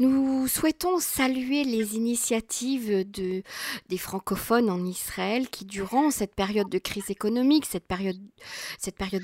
Nous souhaitons saluer les initiatives de, des francophones en Israël qui, durant cette période de crise économique, cette période,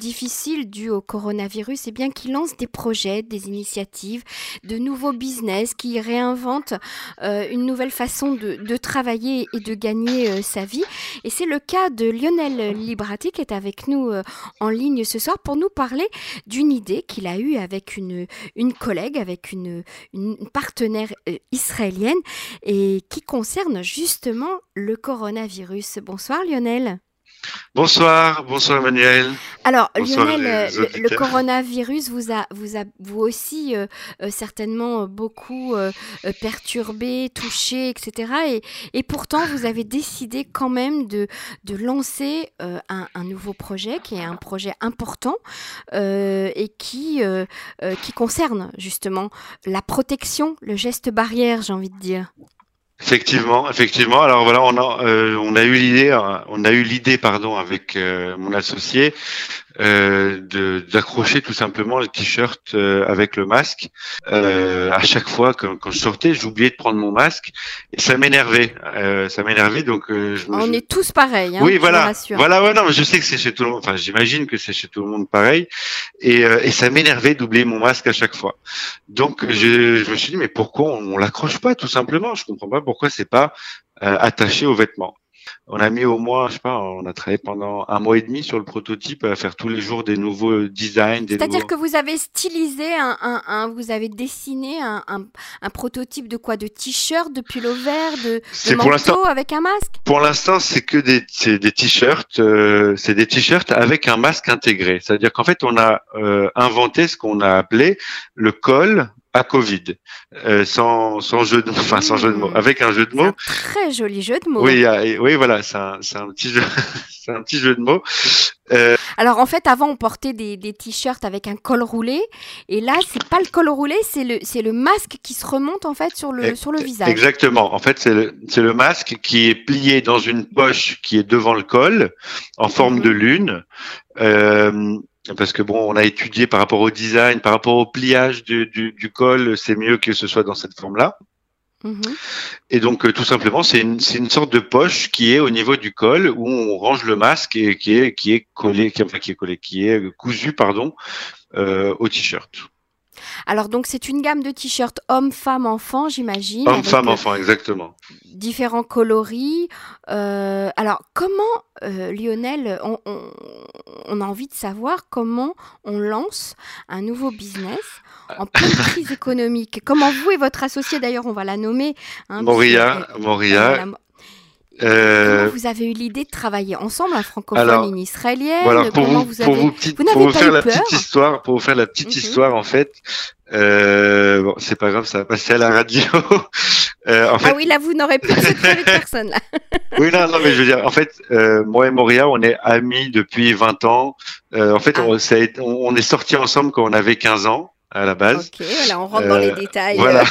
difficile due au coronavirus, eh bien, qui lancent des projets, des initiatives, de nouveaux business, qui réinventent euh, une nouvelle façon de, travailler et de gagner euh, sa vie. Et c'est le cas de Lionel Librati qui est avec nous euh, en ligne ce soir pour nous parler d'une idée qu'il a eue avec une, une collègue, avec une, une partenaire euh, israélienne et qui concerne justement le coronavirus. Bonsoir Lionel. Bonsoir, bonsoir Emmanuel. Alors Lionel, le, coronavirus vous a, vous a vous aussi euh, euh, certainement beaucoup perturbé, touché, etc. Et, et, pourtant vous avez décidé quand même de, de lancer un, un, nouveau projet qui est un projet important et qui, qui concerne justement la protection, le geste barrière, j'ai envie de dire. Effectivement, effectivement. Alors voilà, on a, euh, on a eu l'idée, euh, on a eu l'idée, pardon, avec euh, mon associé, euh, d'accrocher tout simplement le t-shirt euh, avec le masque. Euh, à chaque fois que, quand je sortais, j'oubliais de prendre mon masque et ça m'énervait. Euh, ça m'énervait donc. Je, on est tous pareils. Hein, oui, voilà, voilà. Ouais, non, mais je sais que c'est chez tout le monde. Enfin, j'imagine que c'est chez tout le monde pareil. Et, et ça m'énervait d'oublier mon masque à chaque fois. Donc je, je me suis dit mais pourquoi on, on l'accroche pas tout simplement? Je comprends pas pourquoi c'est pas attaché aux vêtements on a mis au moins, je sais pas, on a travaillé pendant un mois et demi sur le prototype à faire tous les jours des nouveaux designs. C'est-à-dire que vous avez stylisé un, vous avez dessiné un, prototype de quoi? De t-shirt, de pull vert, de, de manteau avec un masque? Pour l'instant, c'est que des, des t-shirts, euh, c'est des t-shirts avec un masque intégré. C'est-à-dire qu'en fait, on a euh, inventé ce qu'on a appelé le col à Covid, euh, sans, sans jeu de, enfin sans jeu de mots, avec un jeu de mots. très joli jeu de mots. Oui, oui, voilà, c'est un, un, petit jeu, c'est un petit jeu de mots. Euh... Alors en fait, avant on portait des, des t-shirts avec un col roulé, et là c'est pas le col roulé, c'est le c'est le masque qui se remonte en fait sur le sur le visage. Exactement. En fait, c'est le c'est le masque qui est plié dans une poche qui est devant le col, en forme mhm. de lune. Euh, parce que bon, on a étudié par rapport au design, par rapport au pliage du, du, du col, c'est mieux que ce soit dans cette forme-là. Mhm. Et donc, euh, tout simplement, c'est une, une, sorte de poche qui est au niveau du col où on range le masque et qui est, qui est collé, qui, enfin, qui est collé, qui est cousu, pardon, euh, au t-shirt. Alors donc c'est une gamme de t-shirts hommes, femmes, enfants, j'imagine. Hommes, femmes, euh, enfants, exactement. Différents coloris. Euh, alors comment, euh, Lionel, on, on, a envie de savoir comment on lance un nouveau business en pleine crise économique? Comment vous et votre associé, d'ailleurs, on va la nommer. Hein, Moria, Moria. Euh... Vous avez eu l'idée de travailler ensemble, un francophone et une israélienne? voilà, pour vous, vous, pour vous, pour vous faire la petite histoire, pour vous faire la petite mhm. histoire, en fait, euh, bon, c'est pas grave, ça va passer à la radio. euh, en fait... Ah oui, là, vous n'aurez plus de secret personne, là. oui, non, non, mais je veux dire, en fait, euh, moi et Moria, on est amis depuis 20 ans. Euh, en fait, ah. on, ça a, on, on est sortis ensemble quand on avait 15 ans à la base. Ok, voilà, on rentre dans les euh, détails. Voilà.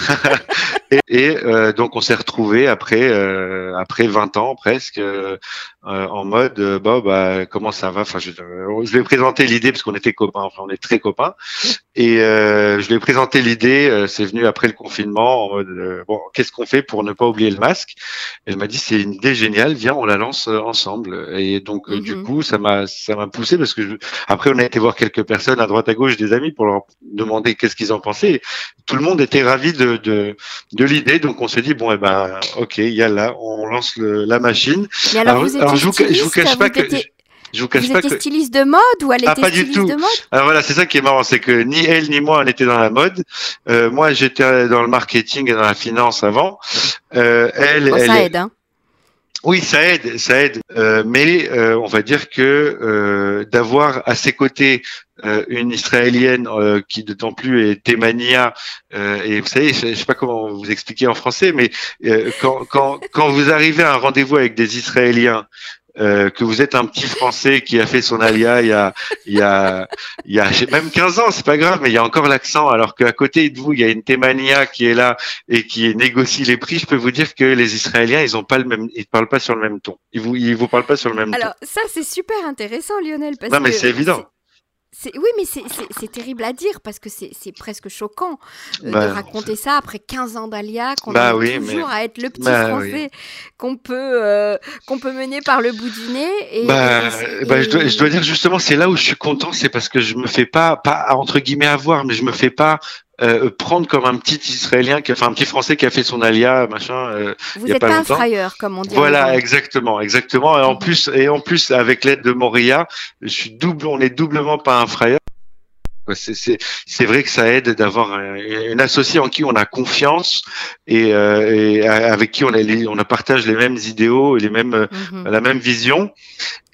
et, et euh, donc on s'est retrouvé après euh, après 20 ans presque euh, en mode euh, bon bah comment ça va? Enfin je, je lui ai présenté l'idée parce qu'on était copains. Enfin on est très copains. Et euh, je lui ai présenté l'idée c'est venu après le confinement en mode bon qu'est-ce qu'on fait pour ne pas oublier le masque? Elle m'a dit c'est une idée géniale viens on la lance ensemble. Et donc du mhm. coup ça m'a ça m'a poussé parce que je, après on a été voir quelques personnes à droite à gauche des amis pour leur demander qu'est-ce qu'ils en pensaient. Tout le monde était ravi de de, de l'idée. Donc on s'est dit bon eh ben ok il y a là on lance le, la machine. Alors, vous je vous, je vous cache pas que. Je vous cache vous pas que styliste de mode ou elle ah, était pas du tout. de mode? Alors voilà, c'est ça qui est marrant, c'est que ni elle ni moi on était dans la mode. Euh, moi j'étais dans le marketing et dans la finance avant. Euh, elle, bon, elle, ça aide. Hein. Oui, ça aide, ça aide. Euh, mais on va dire que d'avoir à ses côtés une israélienne euh, qui d'autant plus est Témania, et vous savez, je, ne sais pas comment vous expliquer en français, mais quand, quand, quand vous arrivez à un rendez-vous avec des Israéliens euh, que vous êtes un petit Français qui a fait son alia il y a, il y a, il y a même 15 ans, c'est pas grave, mais il y a encore l'accent. Alors qu'à côté de vous, il y a une Témania qui est là et qui négocie les prix. Je peux vous dire que les Israéliens, ils ont pas le même, ils parlent pas sur le même ton. Ils vous, ils vous parlent pas sur le même Alors, ton. Alors ça, c'est super intéressant, Lionel. Parce non, mais c'est évident Oui, mais c'est terrible à dire parce que c'est presque choquant euh, de Bah, raconter ça après 15 ans d'Alia, qu'on Bah oui, toujours mais- à être le petit Bah français qu'on peut, euh, qu'on peut mener par le bout du nez. Et, Bah, et- je, dois, je dois dire justement, c'est là où je suis content, c'est parce que je me fais pas, pas entre guillemets avoir, mais je me fais pas euh, prendre comme un petit Israélien, qui, enfin un petit Français qui a fait son alia, machin. euh, vous n'êtes pas pas un frayeur, comme on dit. Voilà, exactement, exactement. Et en plus, et en plus, avec l'aide de Moria, je suis double, on est doublement pas un frayeur. C'est, vrai que ça aide d'avoir un- une associée en qui on a confiance et, euh, et avec qui on a, les- on a partage les mêmes idéaux et les mêmes, euh, Mhm. la même vision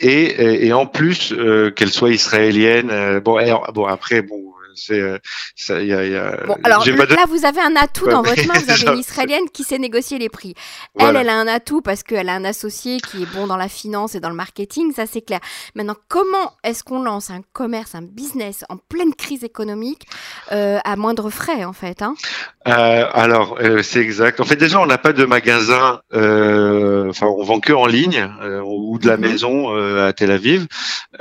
et, et, et en plus euh, qu'elle soit israélienne. euh, bon, bon après, bon, c'est, euh, ça, y a, il y a- Bon, alors de- là, vous avez un atout Ouais, dans votre main. Vous avez une Israélienne qui sait négocier les prix. voilà. Elle, elle a un atout parce qu'elle a un associé qui est bon dans la finance et dans le marketing, ça c'est clair. Maintenant, comment est-ce qu'on lance un commerce, un business en pleine crise économique euh, à moindre frais en fait hein? Euh, alors, euh, c'est exact. En fait, déjà, on n'a pas de magasin. euh, Enfin, on vend que en ligne euh, ou de la Mhm. maison euh, à Tel Aviv.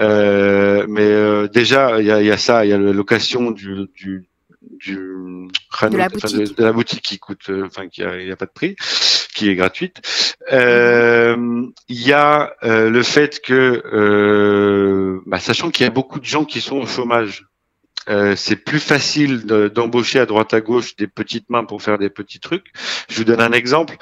Euh, mais euh, déjà, il y a, il y a ça. Il y a la location du, du du De la enfin, boutique. de la boutique qui coûte, enfin, qui a, il y a pas de prix, qui est gratuite. Euh, Il y a euh, le fait que, euh, bah, sachant qu'il y a beaucoup de gens qui sont au chômage. Euh, c'est plus facile de- d'embaucher à droite à gauche des petites mains pour faire des petits trucs. Je vous donne un exemple.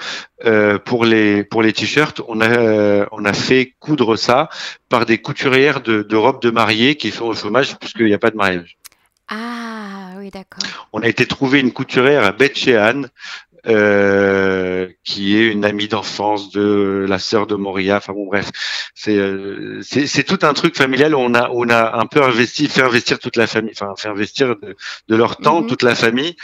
Euh, pour les pour les t-shirts, on a euh, on a fait coudre ça par des couturières de, de robes de mariée qui sont au chômage puisqu'il n'y a pas de mariage. Ah oui, d'accord. On a été trouver une couturière à Beth Shean, euh, qui est une amie d'enfance de la sœur de Moria. Enfin bon, bref, c'est euh, c'est tout un truc familial où on a on a un peu investi, fait investir toute la famille, enfin fait investir de, de leur temps Mhm. toute la famille,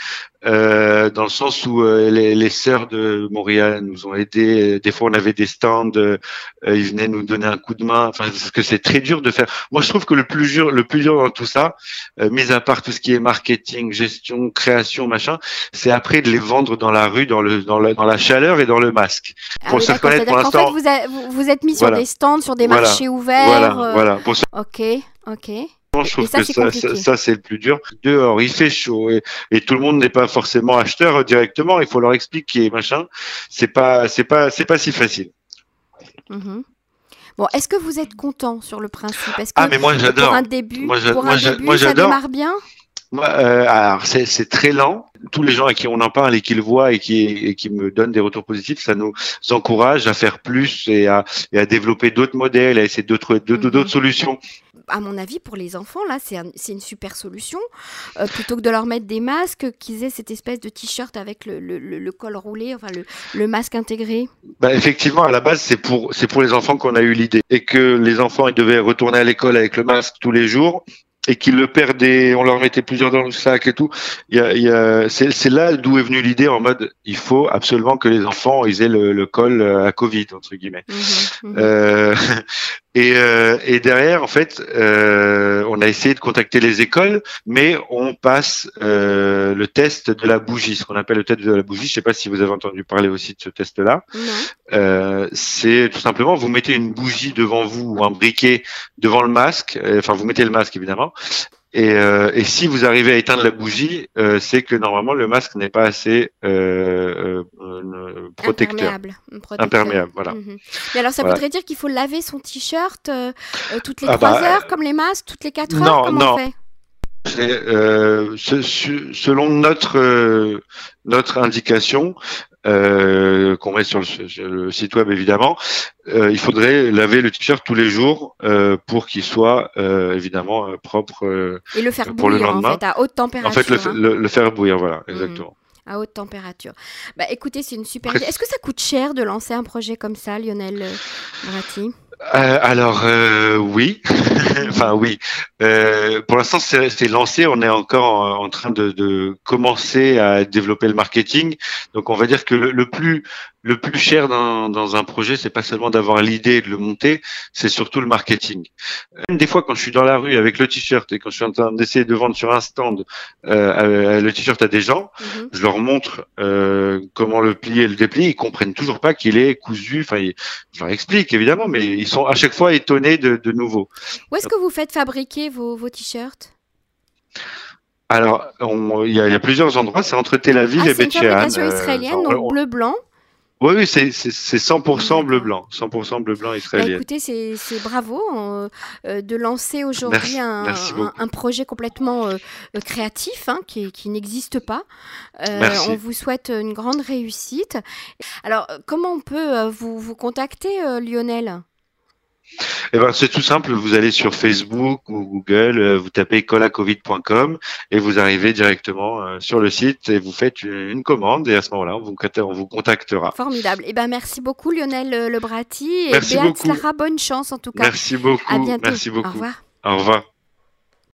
euh, dans le sens où euh, les, les sœurs de Moria nous ont aidés. Des fois, on avait des stands, euh, ils venaient nous donner un coup de main. Enfin, parce que c'est très dur de faire. Moi, je trouve que le plus dur, le plus dur dans tout ça, euh, mis à part tout ce qui est marketing, gestion, création, machin, c'est après de les vendre dans la rue, dans le dans la, dans la chaleur et dans le masque. Ah Pour oui, se reconnaître, pour qu'en fait, vous, a- vous, vous êtes mis sur des stands, sur des Voilà. marchés ouverts. Voilà, euh, voilà. Pour Ok, ok. Je trouve ça, que ça, compliqué. ça, ça, c'est le plus dur. Dehors, il fait chaud et, et tout le monde n'est pas forcément acheteur euh, directement. Il faut leur expliquer, machin. C'est pas, c'est pas, c'est pas si facile. Mhm. Bon, est-ce que vous êtes content sur le principe? Est-ce que Ah, mais moi, j'adore. pour un début, Moi, pour un début moi, ça démarre bien? Euh, alors c'est très lent. Tous les gens à qui on en parle et qui le voient et qui et qui me donnent des retours positifs, ça nous encourage à faire plus et à et à développer d'autres modèles, à essayer d'autres d'autres Mhm. d'autres solutions. À mon avis, pour les enfants, là, c'est un- c'est une super solution. Euh, plutôt que de leur mettre des masques, qu'ils aient cette espèce de t-shirt avec le, le- le- le col roulé, enfin le, masque intégré. Bah, effectivement, à la base, c'est pour c'est pour les enfants qu'on a eu l'idée et que les enfants ils devaient retourner à l'école avec le masque tous les jours et qu'ils le perdaient, on leur mettait plusieurs dans le sac et tout. Il y a, il y a, c'est là d'où est venue l'idée en mode il faut absolument que les enfants ils aient le, le col euh, à Covid entre guillemets. Mhm, mhm. Euh, et, euh, et derrière, en fait, euh, on a essayé de contacter les écoles, mais on passe euh, le test de la bougie, ce qu'on appelle le test de la bougie. Je sais pas si vous avez entendu parler aussi de ce test-là. Euh, c'est tout simplement, vous mettez une bougie devant vous ou un briquet devant le masque. euh, Enfin, vous mettez le masque évidemment. Et, euh, et si vous arrivez à éteindre la bougie, euh, c'est que normalement le masque n'est pas assez euh, protecteur, Imperméable. protecteur. imperméable. Voilà. Mhm. Mais alors, ça Voilà. voudrait dire qu'il faut laver son t-shirt toutes les Ah 3 bah, heures, comme les masques, toutes les 4 non, heures Comment non. on fait ce- selon notre notre indication euh, qu'on met sur le, sur le site web évidemment, euh, il faudrait laver le t-shirt tous les jours euh, pour qu'il soit évidemment propre. Et le faire Pour le bouillir, en lendemain. fait, à haute température. en fait, le, hein. le, le faire bouillir, voilà, exactement. À haute température. Bah écoutez, c'est une super idée. Est-ce que ça coûte cher de lancer un projet comme ça, Lionel Bratti Euh, alors euh, oui, enfin oui. Euh, pour l'instant, c'est lancé. On est encore en, train de, de commencer à développer le marketing. Donc, on va dire que le plus le plus cher dans, dans un projet, c'est pas seulement d'avoir l'idée et de le monter, c'est surtout le marketing. Même des fois, quand je suis dans la rue avec le t-shirt et quand je suis en train d'essayer de vendre sur un stand euh, le t-shirt à des gens, mhm. je leur montre euh, comment le plier et le déplier. Ils comprennent toujours pas qu'il est cousu. Enfin, je leur explique évidemment, mais ils sont à chaque fois étonnés de, de nouveau. Où est-ce que vous faites fabriquer vos, vos t-shirts? Alors, il y, a plusieurs endroits. C'est entre Tel Aviv ah, et Beth C'est une fabrication euh, israélienne, donc bleu-blanc. Oui, oui, c'est 100% bleu-blanc, 100% bleu-blanc bah, israélien. écoutez, c'est bravo euh, euh, de lancer aujourd'hui un, un, projet complètement créatif hein, qui, qui n'existe pas. on vous souhaite une grande réussite. Alors, comment on peut vous, vous contacter, Lionel? Eh ben, c'est tout simple. Vous allez sur Facebook ou Google, euh, vous tapez colacovid.com et vous arrivez directement euh, sur le site et vous faites une commande et à ce moment-là, on vous, on vous contactera. Formidable. Eh ben, merci beaucoup Lionel Lebrati et merci Béat Lara, bonne chance en tout cas. Merci beaucoup. À bientôt. Merci beaucoup. Au revoir. Au revoir.